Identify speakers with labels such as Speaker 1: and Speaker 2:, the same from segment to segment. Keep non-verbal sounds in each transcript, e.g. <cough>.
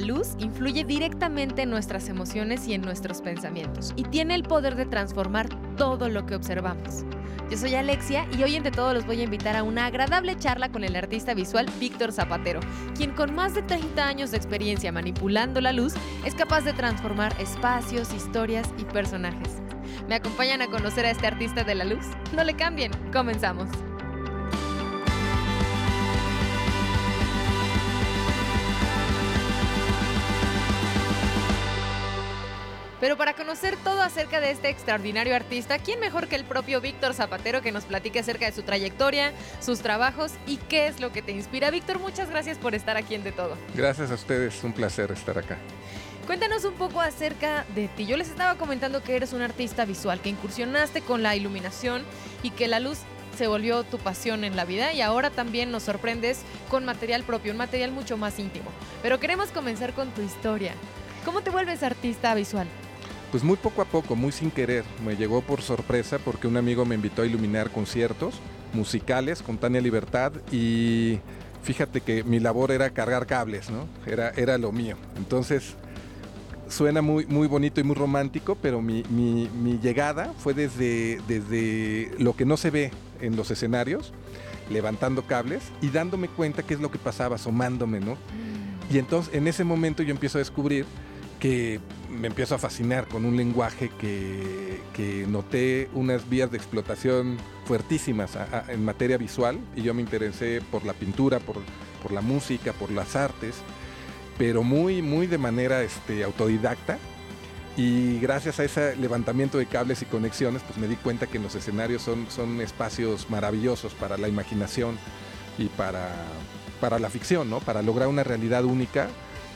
Speaker 1: La luz influye directamente en nuestras emociones y en nuestros pensamientos y tiene el poder de transformar todo lo que observamos. Yo soy Alexia y hoy entre todos los voy a invitar a una agradable charla con el artista visual Víctor Zapatero, quien con más de 30 años de experiencia manipulando la luz es capaz de transformar espacios, historias y personajes. ¿Me acompañan a conocer a este artista de la luz? No le cambien, comenzamos. Pero para conocer todo acerca de este extraordinario artista, ¿quién mejor que el propio Víctor Zapatero que nos platique acerca de su trayectoria, sus trabajos y qué es lo que te inspira? Víctor, muchas gracias por estar aquí en De Todo.
Speaker 2: Gracias a ustedes, un placer estar acá.
Speaker 1: Cuéntanos un poco acerca de ti. Yo les estaba comentando que eres un artista visual, que incursionaste con la iluminación y que la luz se volvió tu pasión en la vida y ahora también nos sorprendes con material propio, un material mucho más íntimo. Pero queremos comenzar con tu historia. ¿Cómo te vuelves artista visual?
Speaker 2: Pues muy poco a poco, muy sin querer. Me llegó por sorpresa porque un amigo me invitó a iluminar conciertos musicales con Tania Libertad y fíjate que mi labor era cargar cables, ¿no? Era, era lo mío. Entonces suena muy, muy bonito y muy romántico, pero mi, llegada fue desde, desde lo que no se ve en los escenarios, levantando cables y dándome cuenta qué es lo que pasaba, asomándome, ¿no? Y entonces en ese momento yo empiezo a descubrir que me empiezo a fascinar con un lenguaje que, noté unas vías de explotación fuertísimas en materia visual y yo me interesé por la pintura, por, por la música, por las artes, pero muy, muy de manera este, autodidacta. Y gracias a ese levantamiento de cables y conexiones, pues me di cuenta que los escenarios son, son espacios maravillosos para la imaginación y para, para la ficción, ¿no? Para lograr una realidad única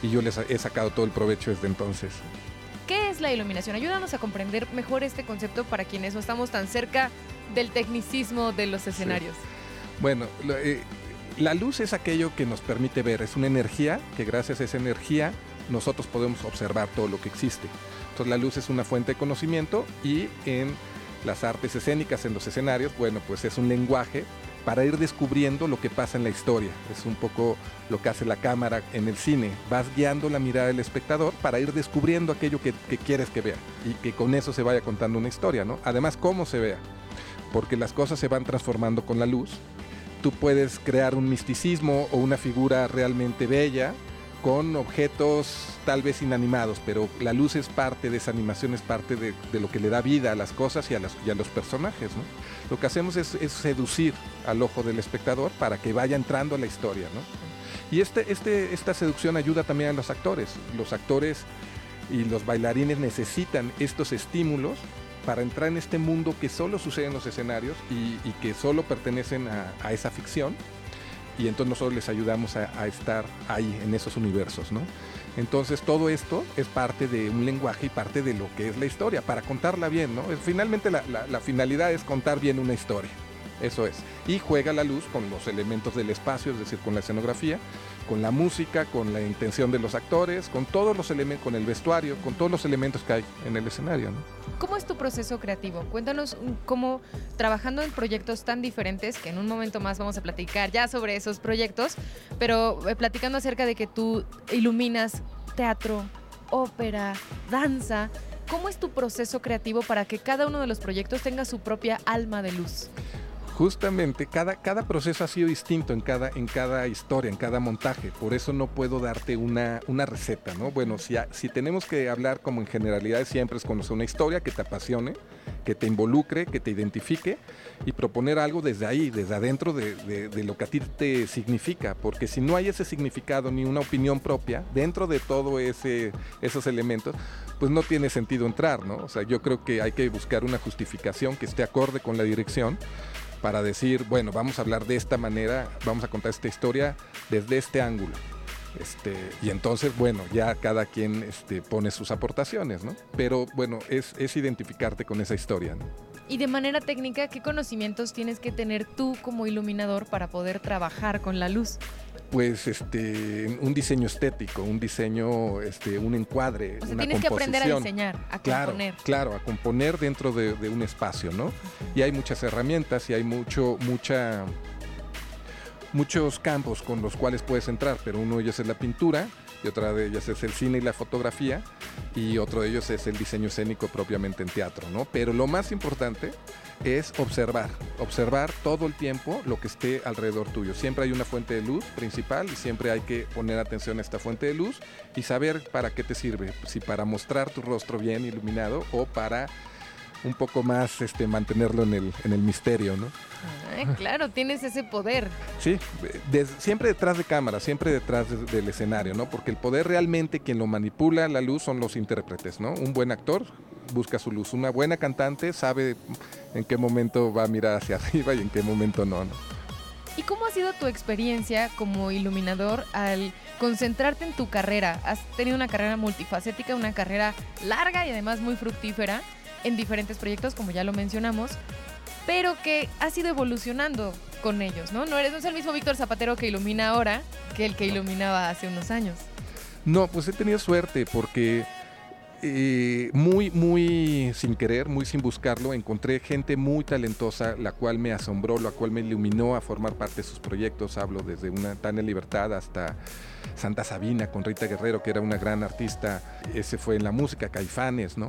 Speaker 2: y yo les he sacado todo el provecho desde entonces.
Speaker 1: ¿Qué es la iluminación? Ayúdanos a comprender mejor este concepto para quienes no estamos tan cerca del tecnicismo de los escenarios.
Speaker 2: Bueno, eh, la luz es aquello que nos permite ver, es una energía que gracias a esa energía nosotros podemos observar todo lo que existe. Entonces la luz es una fuente de conocimiento y en las artes escénicas, en los escenarios, bueno, pues es un lenguaje para ir descubriendo lo que pasa en la historia. Es un poco lo que hace la cámara en el cine. Vas guiando la mirada del espectador para ir descubriendo aquello que, quieres que vea y que con eso se vaya contando una historia, ¿no? Además, cómo se vea, porque las cosas se van transformando con la luz. Tú puedes crear un misticismo o una figura realmente bella con objetos tal vez inanimados, pero la luz es parte de esa animación, es parte de, lo que le da vida a las cosas y a, los personajes. Lo que hacemos es, seducir al ojo del espectador para que vaya entrando a la historia. Y este, este, esta seducción ayuda también a los actores. Los actores y los bailarines necesitan estos estímulos para entrar en este mundo que solo sucede en los escenarios y, que solo pertenecen a esa ficción y entonces nosotros les ayudamos a, estar ahí en esos universos, ¿no? Entonces todo esto es parte de un lenguaje y parte de lo que es la historia, para contarla bien, ¿no? Finalmente la, la finalidad es contar bien una historia. Eso es. Y juega la luz con los elementos del espacio, es decir, con la escenografía, con la música, con la intención de los actores, con todos los elementos, con el vestuario, con todos los elementos que hay en el escenario.
Speaker 1: ¿Cómo es tu proceso creativo? Cuéntanos cómo trabajando en proyectos tan diferentes, que en un momento más vamos a platicar ya sobre esos proyectos, pero eh, platicando acerca de que tú iluminas teatro, ópera, danza, ¿cómo es tu proceso creativo para que cada uno de los proyectos tenga su propia alma de luz?
Speaker 2: Justamente, cada, cada proceso ha sido distinto en cada, en cada historia, en cada montaje. Por eso no puedo darte una, una receta, ¿no? Bueno, si, si tenemos que hablar como en generalidades, siempre es conocer una historia que te apasione, que te involucre, que te identifique y proponer algo desde ahí, desde adentro de, de, lo que a ti te significa. Porque si no hay ese significado ni una opinión propia dentro de todo ese, esos elementos, pues no tiene sentido entrar, ¿no? O sea, yo creo que hay que buscar una justificación que esté acorde con la dirección para decir, bueno, vamos a hablar de esta manera, vamos a contar esta historia desde este ángulo. Este, y entonces, bueno, ya cada quien este, pone sus aportaciones, ¿no? Pero bueno, es, es identificarte con esa historia, ¿no?
Speaker 1: Y de manera técnica, ¿qué conocimientos tienes que tener tú como iluminador para poder trabajar con la luz?
Speaker 2: Pues este un diseño estético, un diseño, este, un encuadre,
Speaker 1: o sea, tienes que aprender a diseñar, a componer.
Speaker 2: Claro, a componer dentro de, un espacio, ¿no? Y hay muchas herramientas y hay mucho, mucha, muchos campos con los cuales puedes entrar, pero uno de ellos es la pintura y otra de ellas es el cine y la fotografía y otro de ellos es el diseño escénico propiamente en teatro, ¿no? Pero lo más importante es observar, observar todo el tiempo lo que esté alrededor tuyo. Siempre hay una fuente de luz principal y siempre hay que poner atención a esta fuente de luz y saber para qué te sirve, si para mostrar tu rostro bien iluminado o para un poco más este, mantenerlo en el, en el misterio, ¿no?
Speaker 1: claro, tienes ese poder.
Speaker 2: Sí, siempre detrás de cámara, siempre detrás del escenario, ¿no? Porque el poder realmente quien lo manipula la luz son los intérpretes, ¿no? Un buen actor busca su luz, una buena cantante sabe en qué momento va a mirar hacia <laughs> arriba y en qué momento no, ¿no?
Speaker 1: ¿Y cómo ha sido tu experiencia como iluminador al concentrarte en tu carrera? Has tenido una carrera multifacética, una carrera larga y además muy fructífera en diferentes proyectos, como ya lo mencionamos, pero que has ido evolucionando con ellos, ¿no? No eres no es el mismo Víctor Zapatero que ilumina ahora que el que iluminaba hace unos años.
Speaker 2: No, pues he tenido suerte porque eh, muy, muy sin querer, muy sin buscarlo, encontré gente muy talentosa, la cual me asombró, la cual me iluminó a formar parte de sus proyectos. Hablo desde una Tania Libertad hasta Santa Sabina con Rita Guerrero, que era una gran artista. Ese fue en la música, Caifanes, ¿no?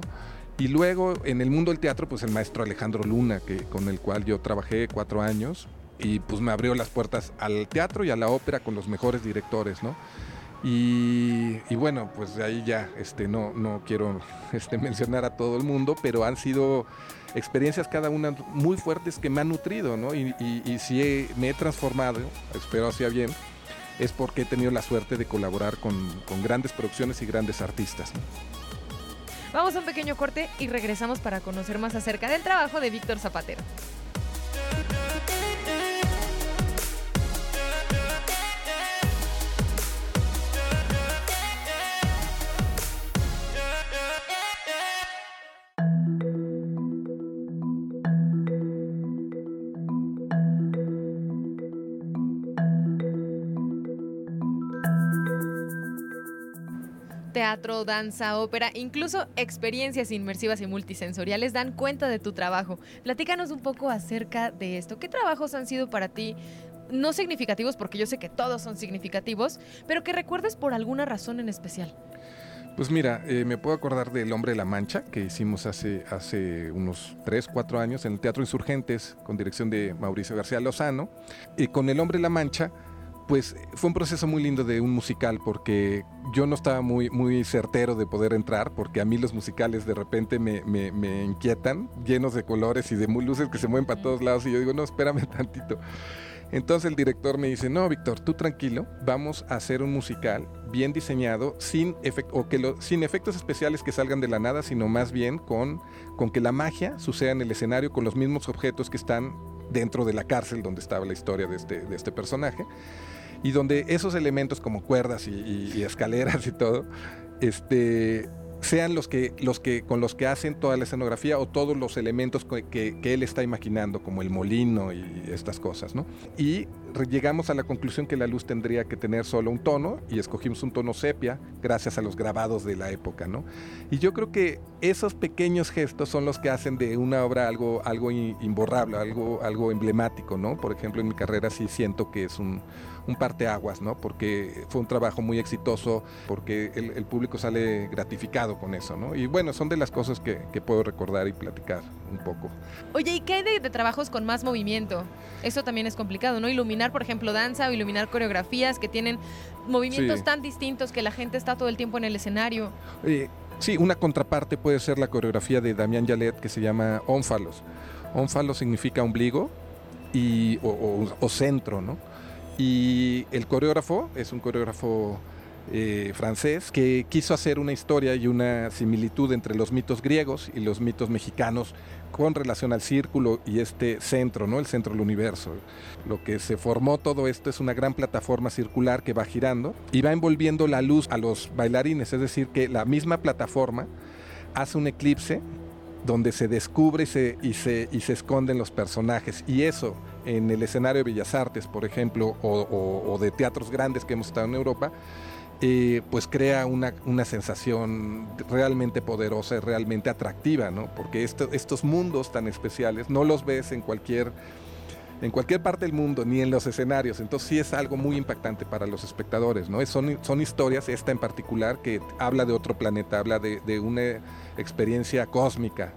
Speaker 2: Y luego en el mundo del teatro, pues el maestro Alejandro Luna, que, con el cual yo trabajé cuatro años, y pues me abrió las puertas al teatro y a la ópera con los mejores directores, ¿no? Y, bueno, pues de ahí ya este, no, no quiero <laughs> este, mencionar a todo el mundo, pero han sido experiencias cada una muy fuertes que me han nutrido, ¿no? Y, si me he transformado, espero sea bien, es porque he tenido la suerte de colaborar con, con grandes producciones y grandes artistas.
Speaker 1: Vamos a un pequeño corte y regresamos para conocer más acerca del trabajo de Víctor Zapatero. Teatro, danza, ópera, incluso experiencias inmersivas y multisensoriales dan cuenta de tu trabajo. Platícanos un poco acerca de esto. ¿Qué trabajos han sido para ti? No significativos, porque yo sé que todos son significativos, pero que recuerdes por alguna razón en especial.
Speaker 2: Pues mira, eh, me puedo acordar del Hombre de la Mancha que hicimos hace, hace unos 3, 4 años en el Teatro Insurgentes con dirección de Mauricio García Lozano. Y con el Hombre de la Mancha pues fue un proceso muy lindo de un musical porque yo no estaba muy, certero de poder entrar porque a mí los musicales de repente me, inquietan, llenos de colores y de luces que se mueven para todos lados y yo digo, no, espérame <laughs> tantito. Entonces el director me dice, no, Víctor, tú tranquilo, vamos a hacer un musical bien diseñado, sin, sin efectos especiales que salgan de la nada, sino más bien con, que la magia suceda en el escenario con los mismos objetos que están dentro de la cárcel donde estaba la historia de este, de este personaje y donde esos elementos como cuerdas y, escaleras y todo, este, sean los que, los que, con los que hacen toda la escenografía o todos los elementos que, él está imaginando, como el molino y estas cosas, ¿no? Y llegamos a la conclusión que la luz tendría que tener solo un tono y escogimos un tono sepia gracias a los grabados de la época, ¿no? Y yo creo que esos pequeños gestos son los que hacen de una obra algo, algo imborrable, algo, algo emblemático, ¿no? Por ejemplo, en mi carrera sí siento que es un un parteaguas, ¿no? Porque fue un trabajo muy exitoso, porque el, público sale gratificado con eso, ¿no? Y bueno, son de las cosas que, puedo recordar y platicar un poco.
Speaker 1: Oye, ¿y qué hay de, trabajos con más movimiento? Eso también es complicado, ¿no? Iluminar, por ejemplo, danza o iluminar coreografías que tienen movimientos tan distintos que la gente está todo el tiempo en el escenario.
Speaker 2: sí, una contraparte puede ser la coreografía de Damián Yalet que se llama Ónfalos. Ónfalos significa ombligo y, o centro, ¿no? Y el coreógrafo es un coreógrafo eh, francés que quiso hacer una historia y una similitud entre los mitos griegos y los mitos mexicanos con relación al círculo y este centro, ¿no? El centro del universo. Lo que se formó todo esto es una gran plataforma circular que va girando y va envolviendo la luz a los bailarines, es decir, que la misma plataforma hace un eclipse donde se descubre y se, y se, y se esconden los personajes. Y eso en el escenario de Bellas Artes, por ejemplo, o, de teatros grandes que hemos estado en Europa, eh, pues crea una, una, sensación realmente poderosa y realmente atractiva, ¿no? Porque estos mundos tan especiales no los ves en cualquier en cualquier parte del mundo, ni en los escenarios. Entonces sí es algo muy impactante para los espectadores, ¿no? Son, son historias, esta en particular, que habla de otro planeta, habla de, de una experiencia cósmica.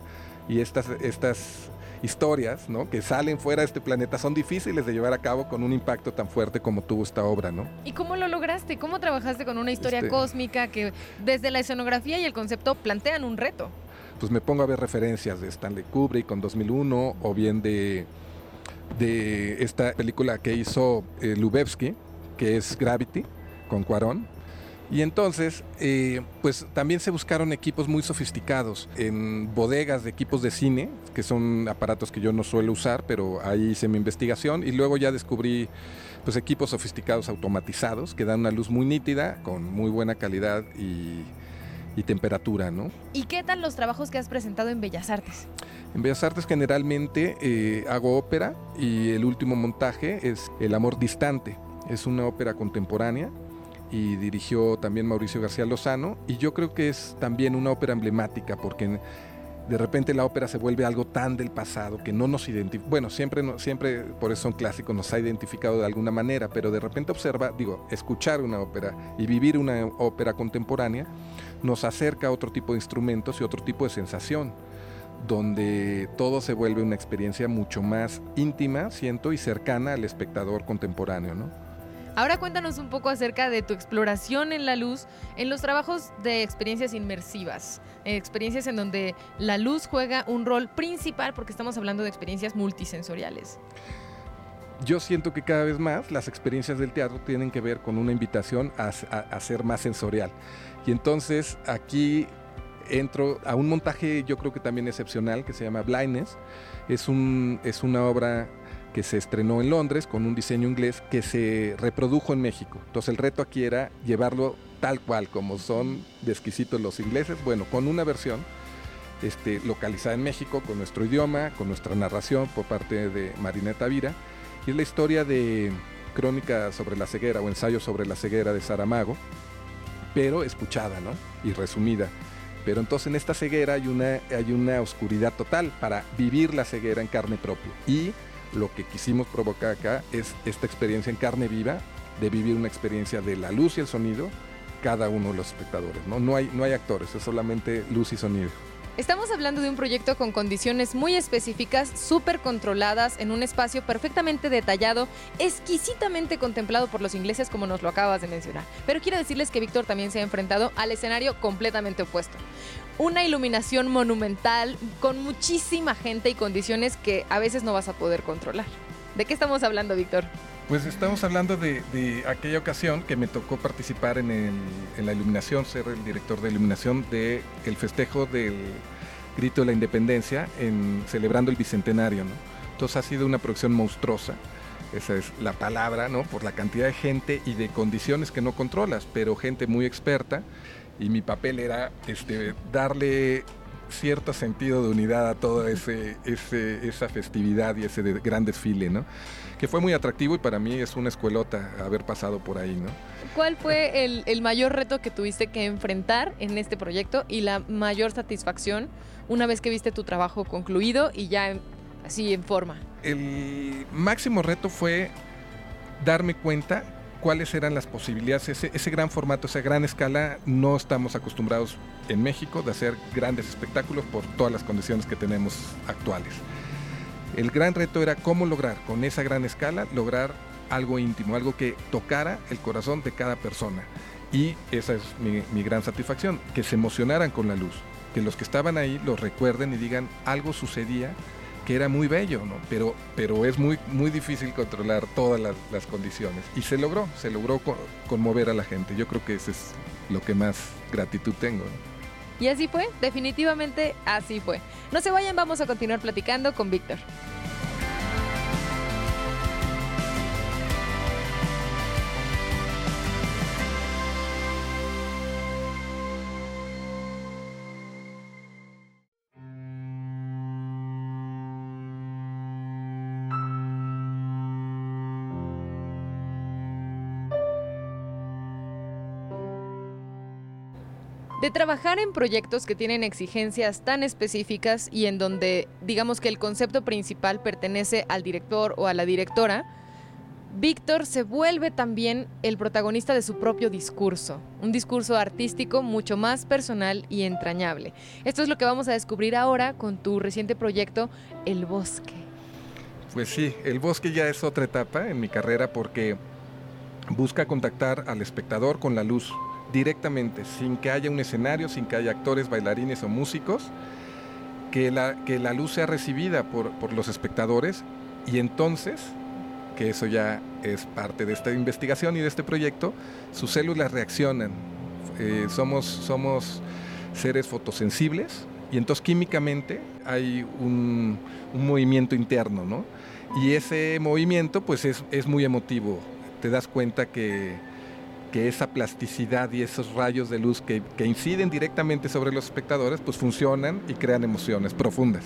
Speaker 2: Y estas, estas historias ¿no? que salen fuera de este planeta son difíciles de llevar a cabo con un impacto tan fuerte como tuvo esta obra. ¿no?
Speaker 1: ¿Y cómo lo lograste? ¿Cómo trabajaste con una historia este cósmica que desde la escenografía y el concepto plantean un reto?
Speaker 2: Pues me pongo a ver referencias de Stanley Kubrick con 2001 o bien de, de esta película que hizo eh, Lubevsky, que es Gravity, con Cuarón y entonces, eh, pues también se buscaron equipos muy sofisticados en bodegas de equipos de cine, que son aparatos que yo no suelo usar, pero ahí hice mi investigación y luego ya descubrí pues equipos sofisticados automatizados que dan una luz muy nítida, con muy buena calidad y, temperatura, ¿no?
Speaker 1: ¿Y qué tal los trabajos que has presentado en Bellas Artes?
Speaker 2: En Bellas Artes generalmente eh, hago ópera y el último montaje es El amor distante. Es una ópera contemporánea y dirigió también Mauricio García Lozano y yo creo que es también una ópera emblemática porque de repente la ópera se vuelve algo tan del pasado que no nos identifica, bueno, siempre, siempre por eso son clásicos, nos ha identificado de alguna manera, pero de repente observa, digo, escuchar una ópera y vivir una ópera contemporánea nos acerca a otro tipo de instrumentos y otro tipo de sensación donde todo se vuelve una experiencia mucho más íntima, siento, y cercana al espectador contemporáneo, ¿no?
Speaker 1: Ahora cuéntanos un poco acerca de tu exploración en la luz en los trabajos de experiencias inmersivas, experiencias en donde la luz juega un rol principal porque estamos hablando de experiencias multisensoriales.
Speaker 2: Yo siento que cada vez más las experiencias del teatro tienen que ver con una invitación a, ser más sensorial. Y entonces aquí entro a un montaje yo creo que también excepcional que se llama Blindness. Es, un, es una obra que se estrenó en Londres con un diseño inglés que se reprodujo en México. Entonces el reto aquí era llevarlo tal cual, como son de exquisitos los ingleses, bueno, con una versión este, localizada en México, con nuestro idioma, con nuestra narración por parte de Marineta Vira. Y es la historia de Crónica sobre la ceguera o ensayo sobre la ceguera de Saramago, pero escuchada, ¿no? Y resumida. Pero entonces en esta ceguera hay una, hay una oscuridad total para vivir la ceguera en carne propia. Y lo que quisimos provocar acá es esta experiencia en carne viva, de vivir una experiencia de la luz y el sonido, cada uno de los espectadores. No, no, hay, actores, es solamente luz y sonido.
Speaker 1: Estamos hablando de un proyecto con condiciones muy específicas, súper controladas, en un espacio perfectamente detallado, exquisitamente contemplado por los ingleses como nos lo acabas de mencionar. Pero quiero decirles que Víctor también se ha enfrentado al escenario completamente opuesto. Una iluminación monumental con muchísima gente y condiciones que a veces no vas a poder controlar. ¿De qué estamos hablando, Víctor?
Speaker 2: Pues estamos hablando de, aquella ocasión que me tocó participar en, la iluminación, ser el director de iluminación del el festejo del Grito de la Independencia, en, celebrando el Bicentenario. ¿no? Entonces ha sido una producción monstruosa, esa es la palabra, ¿no? por la cantidad de gente y de condiciones que no controlas, pero gente muy experta. Y mi papel era este, darle cierto sentido de unidad a toda esa festividad y ese gran desfile. Que fue muy atractivo y para mí es una escuelota haber pasado por ahí, ¿no?
Speaker 1: ¿Cuál fue el, el mayor reto que tuviste que enfrentar en este proyecto y la mayor satisfacción una vez que viste tu trabajo concluido y ya así en forma?
Speaker 2: El máximo reto fue darme cuenta cuáles eran las posibilidades. Ese, ese, gran formato, esa gran escala, no estamos acostumbrados en México de hacer grandes espectáculos por todas las condiciones que tenemos actuales. El gran reto era cómo lograr con esa gran escala, lograr algo íntimo, algo que tocara el corazón de cada persona. Y esa es mi, gran satisfacción, que se emocionaran con la luz, que los que estaban ahí lo recuerden y digan algo sucedía que era muy bello, ¿no? Pero, pero es muy, muy difícil controlar todas las, condiciones. Y se logró, se logró conmover a la gente. Yo creo que ese es lo que más gratitud tengo.
Speaker 1: Y así fue, definitivamente así fue. No se vayan, vamos a continuar platicando con Víctor. De trabajar en proyectos que tienen exigencias tan específicas y en donde digamos que el concepto principal pertenece al director o a la directora, Víctor se vuelve también el protagonista de su propio discurso, un discurso artístico mucho más personal y entrañable. Esto es lo que vamos a descubrir ahora con tu reciente proyecto El Bosque.
Speaker 2: Pues sí, El Bosque ya es otra etapa en mi carrera porque busca contactar al espectador con la luz directamente, sin que haya un escenario, sin que haya actores, bailarines o músicos, que la, que la luz sea recibida por, por los espectadores y entonces que eso ya es parte de esta investigación y de este proyecto, sus células reaccionan. Eh, somos, somos seres fotosensibles y entonces químicamente hay un, un movimiento interno, ¿no? Y ese movimiento pues es, es muy emotivo. Te das cuenta que, que, esa plasticidad y esos rayos de luz que, que inciden directamente sobre los espectadores pues funcionan y crean emociones profundas.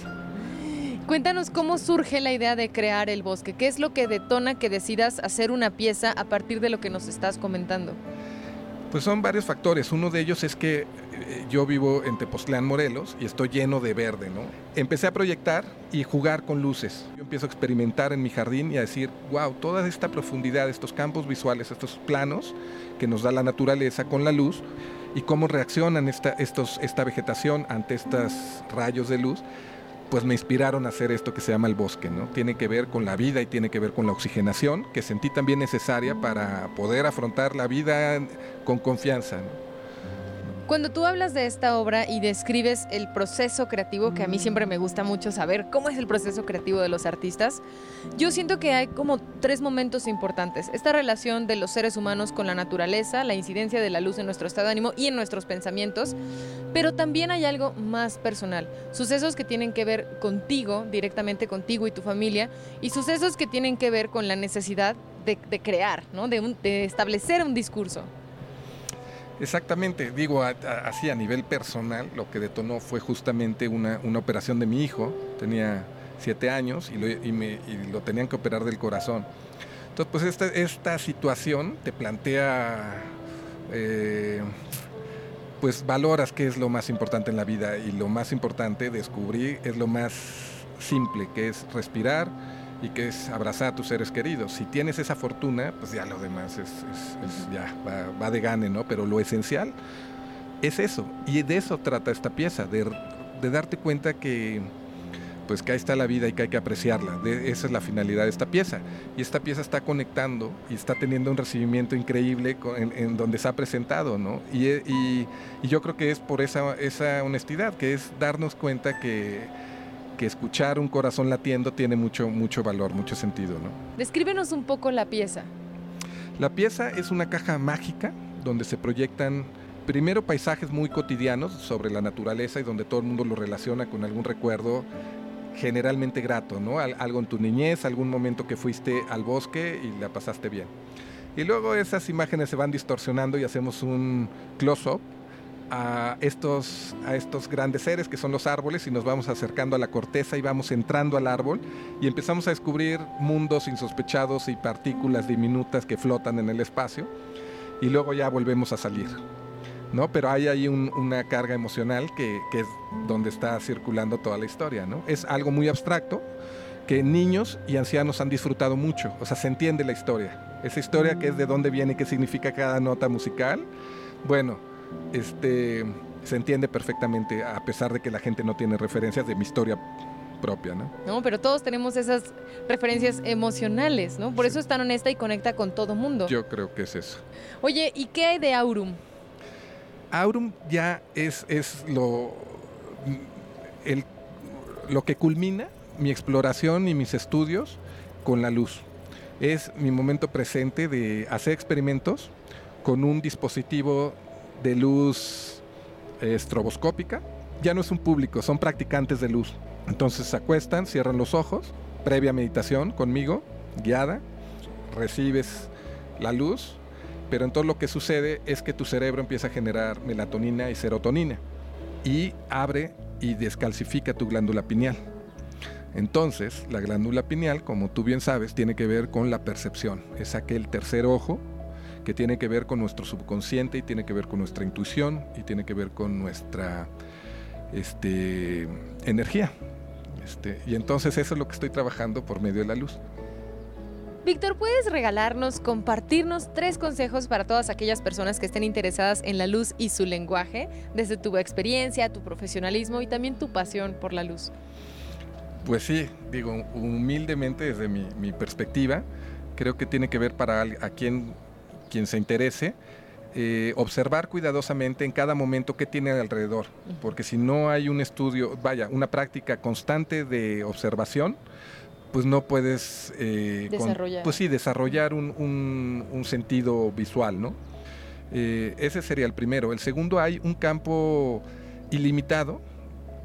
Speaker 1: Cuéntanos cómo surge la idea de crear el bosque. ¿Qué es lo que detona que decidas hacer una pieza a partir de lo que nos estás comentando?
Speaker 2: Pues son varios factores. Uno de ellos es que eh, yo vivo en Tepoztlán, Morelos, y estoy lleno de verde, ¿no? Empecé a proyectar y jugar con luces. Yo empiezo a experimentar en mi jardín y a decir, wow, toda esta profundidad, estos campos visuales, estos planos que nos da la naturaleza con la luz y cómo reaccionan esta, esta vegetación ante estos rayos de luz pues me inspiraron a hacer esto que se llama el bosque, ¿no? Tiene que ver con la vida y tiene que ver con la oxigenación, que sentí también necesaria para poder afrontar la vida con confianza.
Speaker 1: Cuando tú hablas de esta obra y describes el proceso creativo, que a mí siempre me gusta mucho saber cómo es el proceso creativo de los artistas, yo siento que hay como tres momentos importantes. Esta relación de los seres humanos con la naturaleza, la incidencia de la luz en nuestro estado de ánimo y en nuestros pensamientos, pero también hay algo más personal, sucesos que tienen que ver contigo, directamente contigo y tu familia, y sucesos que tienen que ver con la necesidad de, de crear, ¿no? de, un, de establecer un discurso.
Speaker 2: Exactamente, digo, así a nivel personal, lo que detonó fue justamente una, una operación de mi hijo, tenía siete años y lo, y, me, tenían que operar del corazón. Entonces, pues esta, esta situación te plantea, eh, pues valoras qué es lo más importante en la vida. Y lo más importante descubrí es lo más simple, que es respirar, y que es abrazar a tus seres queridos. Si tienes esa fortuna, pues ya lo demás es, es, es ya va, va, de gane, ¿no? Pero lo esencial es eso, y de eso trata esta pieza, de, de darte cuenta que pues que ahí está la vida y que hay que apreciarla. De, esa es la finalidad de esta pieza. Y esta pieza está conectando y está teniendo un recibimiento increíble con, en, en, donde se ha presentado, ¿no? Y, y, y yo creo que es por esa, esa honestidad, que es darnos cuenta que que escuchar un corazón latiendo tiene mucho, mucho valor, mucho sentido. ¿no?
Speaker 1: Descríbenos un poco la pieza.
Speaker 2: La pieza es una caja mágica donde se proyectan primero paisajes muy cotidianos sobre la naturaleza y donde todo el mundo lo relaciona con algún recuerdo generalmente grato, ¿no? Algo en tu niñez, algún momento que fuiste al bosque y la pasaste bien. Y luego esas imágenes se van distorsionando y hacemos un close-up a estos, a estos grandes seres que son los árboles y nos vamos acercando a la corteza y vamos entrando al árbol y empezamos a descubrir mundos insospechados y partículas diminutas que flotan en el espacio y luego ya volvemos a salir. ¿no? Pero hay ahí un, una carga emocional que, que, es donde está circulando toda la historia. ¿no? Es algo muy abstracto que niños y ancianos han disfrutado mucho. O sea, se entiende la historia. Esa historia que es de dónde viene, qué significa cada nota musical. Bueno, este, se entiende perfectamente a pesar de que la gente no tiene referencias de mi historia propia, ¿no?
Speaker 1: No, pero todos tenemos esas referencias emocionales, ¿no? Por sí. eso es tan honesta y conecta con todo mundo.
Speaker 2: Yo creo que es eso.
Speaker 1: Oye, ¿y qué hay de Aurum?
Speaker 2: Aurum ya es, es lo, el, lo que culmina mi exploración y mis estudios con la luz. Es mi momento presente de hacer experimentos con un dispositivo de luz estroboscópica. Ya no es un público, son practicantes de luz. Entonces se acuestan, cierran los ojos, previa meditación conmigo, guiada, recibes la luz, pero entonces lo que sucede es que tu cerebro empieza a generar melatonina y serotonina y abre y descalcifica tu glándula pineal. Entonces, la glándula pineal, como tú bien sabes, tiene que ver con la percepción. Es aquel tercer ojo que tiene que ver con nuestro subconsciente y tiene que ver con nuestra intuición y tiene que ver con nuestra este, energía. Este, y entonces eso es lo que estoy trabajando por medio de la luz.
Speaker 1: Víctor, ¿puedes regalarnos, compartirnos tres consejos para todas aquellas personas que estén interesadas en la luz y su lenguaje, desde tu experiencia, tu profesionalismo y también tu pasión por la luz?
Speaker 2: Pues sí, digo, humildemente desde mi, perspectiva, creo que tiene que ver para a quien, quien se interese, eh, observar cuidadosamente en cada momento qué tiene alrededor, porque si no hay un estudio, vaya, una práctica constante de observación, pues no puedes
Speaker 1: eh, desarrollar.
Speaker 2: pues sí, desarrollar un, sentido visual, ¿no? Eh, ese sería el primero. El segundo, hay un campo ilimitado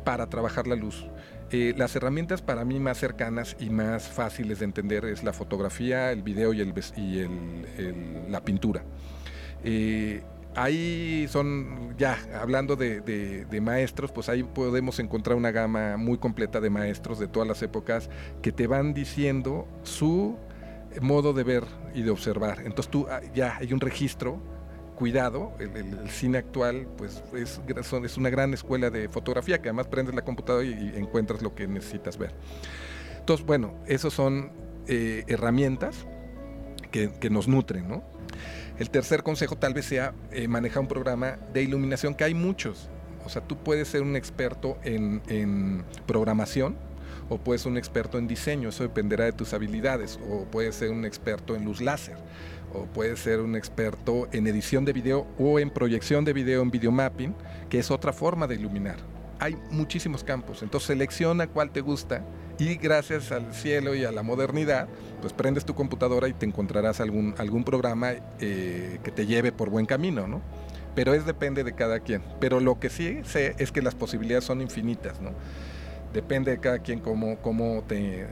Speaker 2: para trabajar la luz. Eh, las herramientas para mí más cercanas y más fáciles de entender es la fotografía, el video y, el, y la pintura ahí son, ya hablando de, maestros, pues ahí podemos encontrar una gama muy completa de maestros de todas las épocas que te van diciendo su modo de ver y de observar. Entonces tú ah, ya hay un registro, cuidado, el, cine actual pues es, una gran escuela de fotografía que además prendes la computadora y, encuentras lo que necesitas ver. Entonces, bueno, esas son eh, herramientas que, nos nutren, ¿no? El tercer consejo tal vez sea eh, manejar un programa de iluminación, que hay muchos. O sea, tú puedes ser un experto en, programación o puedes ser un experto en diseño, eso dependerá de tus habilidades, o puedes ser un experto en luz láser, o puedes ser un experto en edición de video o en proyección de video en videomapping, que es otra forma de iluminar. Hay muchísimos campos, entonces selecciona cuál te gusta y gracias al cielo y a la modernidad, pues prendes tu computadora y te encontrarás algún, algún programa eh, que te lleve por buen camino, ¿no? Pero es depende de cada quien. Pero lo que sí sé es que las posibilidades son infinitas, ¿no? Depende de cada quien cómo, cómo, te,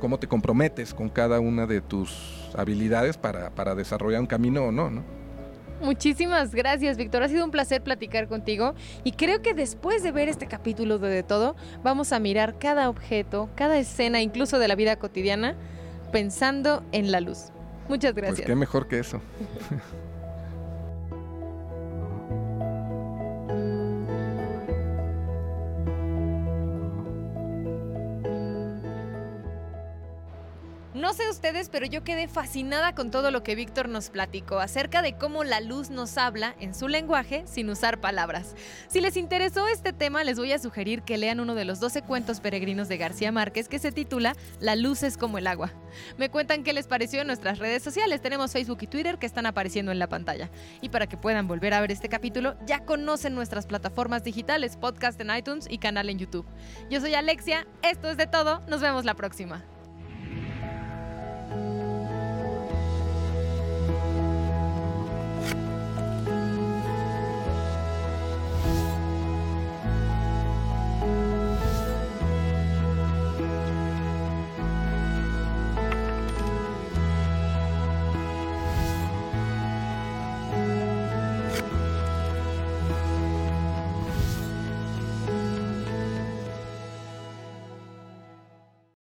Speaker 2: cómo te comprometes con cada una de tus habilidades para, para desarrollar un camino o no, ¿no?
Speaker 1: Muchísimas gracias, Víctor. Ha sido un placer platicar contigo y creo que después de ver este capítulo de, de todo, vamos a mirar cada objeto, cada escena, incluso de la vida cotidiana, pensando en la luz. Muchas pues gracias.
Speaker 2: Pues qué mejor que eso. <laughs>
Speaker 1: sé ustedes, pero yo quedé fascinada con todo lo que Víctor nos platicó acerca de cómo la luz nos habla en su lenguaje sin usar palabras. Si les interesó este tema, les voy a sugerir que lean uno de los 12 cuentos peregrinos de García Márquez que se titula La luz es como el agua. Me cuentan qué les pareció en nuestras redes sociales. Tenemos Facebook y Twitter que están apareciendo en la pantalla. Y para que puedan volver a ver este capítulo, ya conocen nuestras plataformas digitales, podcast en iTunes y canal en YouTube. Yo soy Alexia, esto es de todo, nos vemos la próxima.